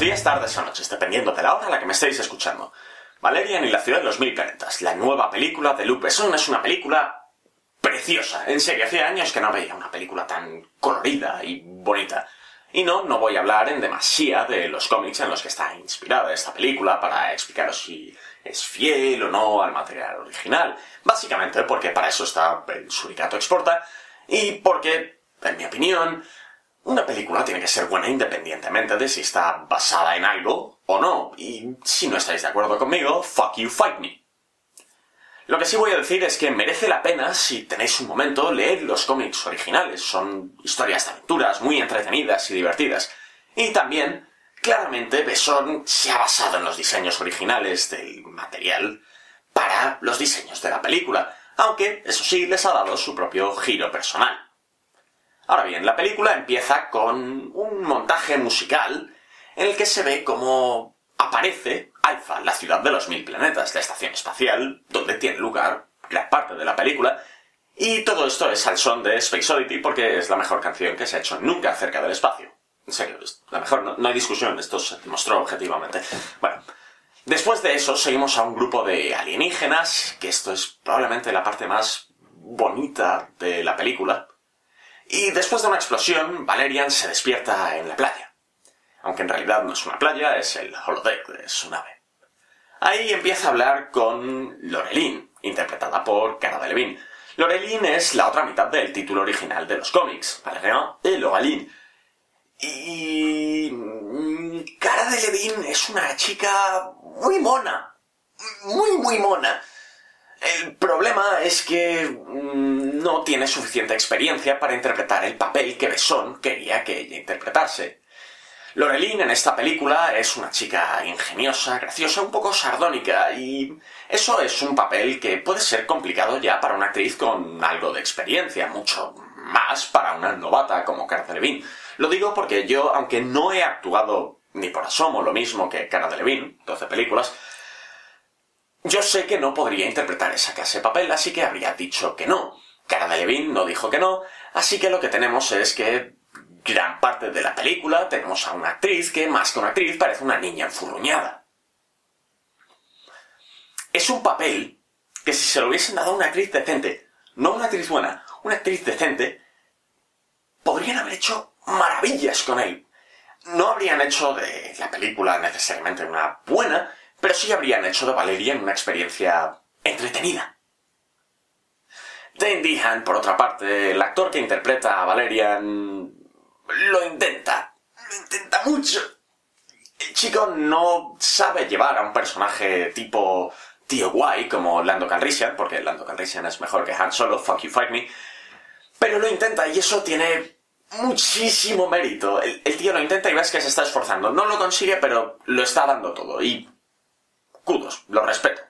tardes o noches, dependiendo de la hora a la que me estéis escuchando. Valerian y la ciudad de los mil planetas, la nueva película de Luc Besson, es una película preciosa. En serio, hacía años que no veía una película tan colorida y bonita. Y no, no voy a hablar en demasía de los cómics en los que está inspirada esta película para explicaros si es fiel o no al material original. Básicamente porque para eso está el Suricato Exporta y porque, en mi opinión, una película tiene que ser buena independientemente de si está basada en algo o no. Y si no estáis de acuerdo conmigo, fuck you, fight me. Lo que sí voy a decir es que merece la pena, si tenéis un momento, leer los cómics originales. Son historias de aventuras muy entretenidas y divertidas. Y también, claramente, Besson se ha basado en los diseños originales del material para los diseños de la película, aunque, eso sí, les ha dado su propio giro personal. Ahora bien, la película empieza con un montaje musical en el que se ve cómo aparece Alpha, la ciudad de los mil planetas, la estación espacial, donde tiene lugar gran parte de la película, y todo esto es al son de Space Oddity porque es la mejor canción que se ha hecho nunca acerca del espacio. En serio, la mejor, no, hay discusión, esto se demostró objetivamente. Bueno, después de eso seguimos a un grupo de alienígenas, que esto es probablemente la parte más bonita de la película, y después de una explosión, Valerian se despierta en la playa aunque en realidad no es una playa, es el holodeck de su nave. Ahí empieza a hablar con Lorelin, interpretada por Cara Delevingne. Lorelin es la otra mitad del título original de los cómics, Valerian et Lorelin. Y... Mm, Cara Delevingne es una chica muy mona. Muy, muy mona. El problema es que mm, no tiene suficiente experiencia para interpretar el papel que Besson quería que ella interpretase. Lorelin en esta película es una chica ingeniosa, graciosa, un poco sardónica y eso es un papel que puede ser complicado ya para una actriz con algo de experiencia, mucho más para una novata como Cara Delevingne. Lo digo porque yo, aunque no he actuado ni por asomo lo mismo que Cara Delevingne, 12 películas, yo sé que no podría interpretar esa clase de papel, así que habría dicho que no. Cara Delevingne no dijo que no, así que lo que tenemos es que gran parte de la película tenemos a una actriz que, más que una actriz, parece una niña enfurruñada. Es un papel que si se lo hubiesen dado a una actriz decente, no una actriz buena, una actriz decente, podrían haber hecho maravillas con él. No habrían hecho de la película necesariamente una buena, pero sí habrían hecho de Valerian una experiencia entretenida. Dane Dehan, por otra parte, el actor que interpreta a Valerian, lo intenta. Lo intenta mucho. El chico no sabe llevar a un personaje tipo tío guay como Lando Calrissian, porque Lando Calrissian es mejor que Han Solo, fuck you, fight me. Pero lo intenta y eso tiene muchísimo mérito. El, el, tío lo intenta y ves que se está esforzando. No lo consigue, pero lo está dando todo. Y... Lo respeto.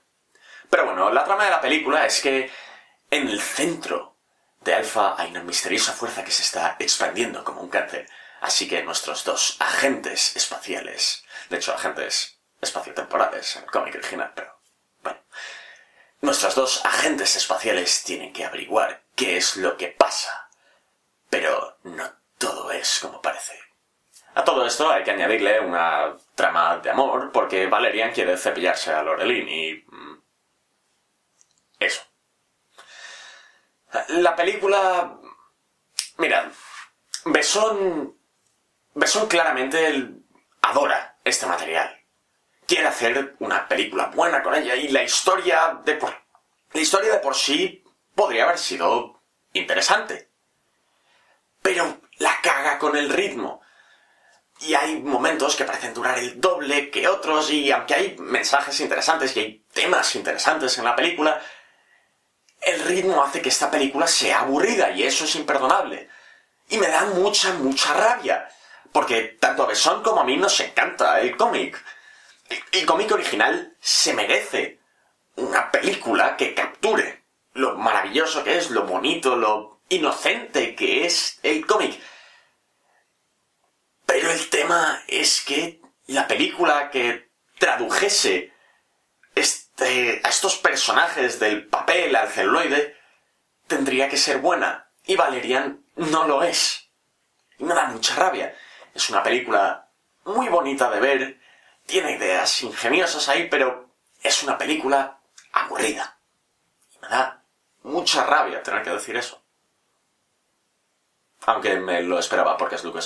Pero bueno, la trama de la película es que en el centro de Alfa hay una misteriosa fuerza que se está expandiendo como un cáncer. Así que nuestros dos agentes espaciales, de hecho agentes espaciotemporales en el cómic original, pero bueno, nuestros dos agentes espaciales tienen que averiguar qué es lo que pasa. Pero no todo es como parece. A todo esto hay que añadirle una trama de amor, porque Valerian quiere cepillarse a Lorelin y... Mm, eso. La película... Mira, Besón... Besón claramente adora este material. Quiere hacer una película buena con ella y la historia de. La historia de por sí podría haber sido interesante. Pero la caga con el ritmo. Y hay momentos que parecen durar el doble que otros y aunque hay mensajes interesantes y hay temas interesantes en la película, el ritmo hace que esta película sea aburrida y eso es imperdonable. Y me da mucha, mucha rabia. Porque tanto a Besson como a mí nos encanta el cómic. El, cómic original se merece una película que capture lo maravilloso que es, lo bonito, lo inocente que es el cómic. Es que la película que tradujese este, a estos personajes del papel al celuloide tendría que ser buena. Y Valerian no lo es. Y me da mucha rabia. Es una película muy bonita de ver, tiene ideas ingeniosas ahí, pero es una película aburrida. Y me da mucha rabia tener que decir eso. Aunque me lo esperaba porque es bye.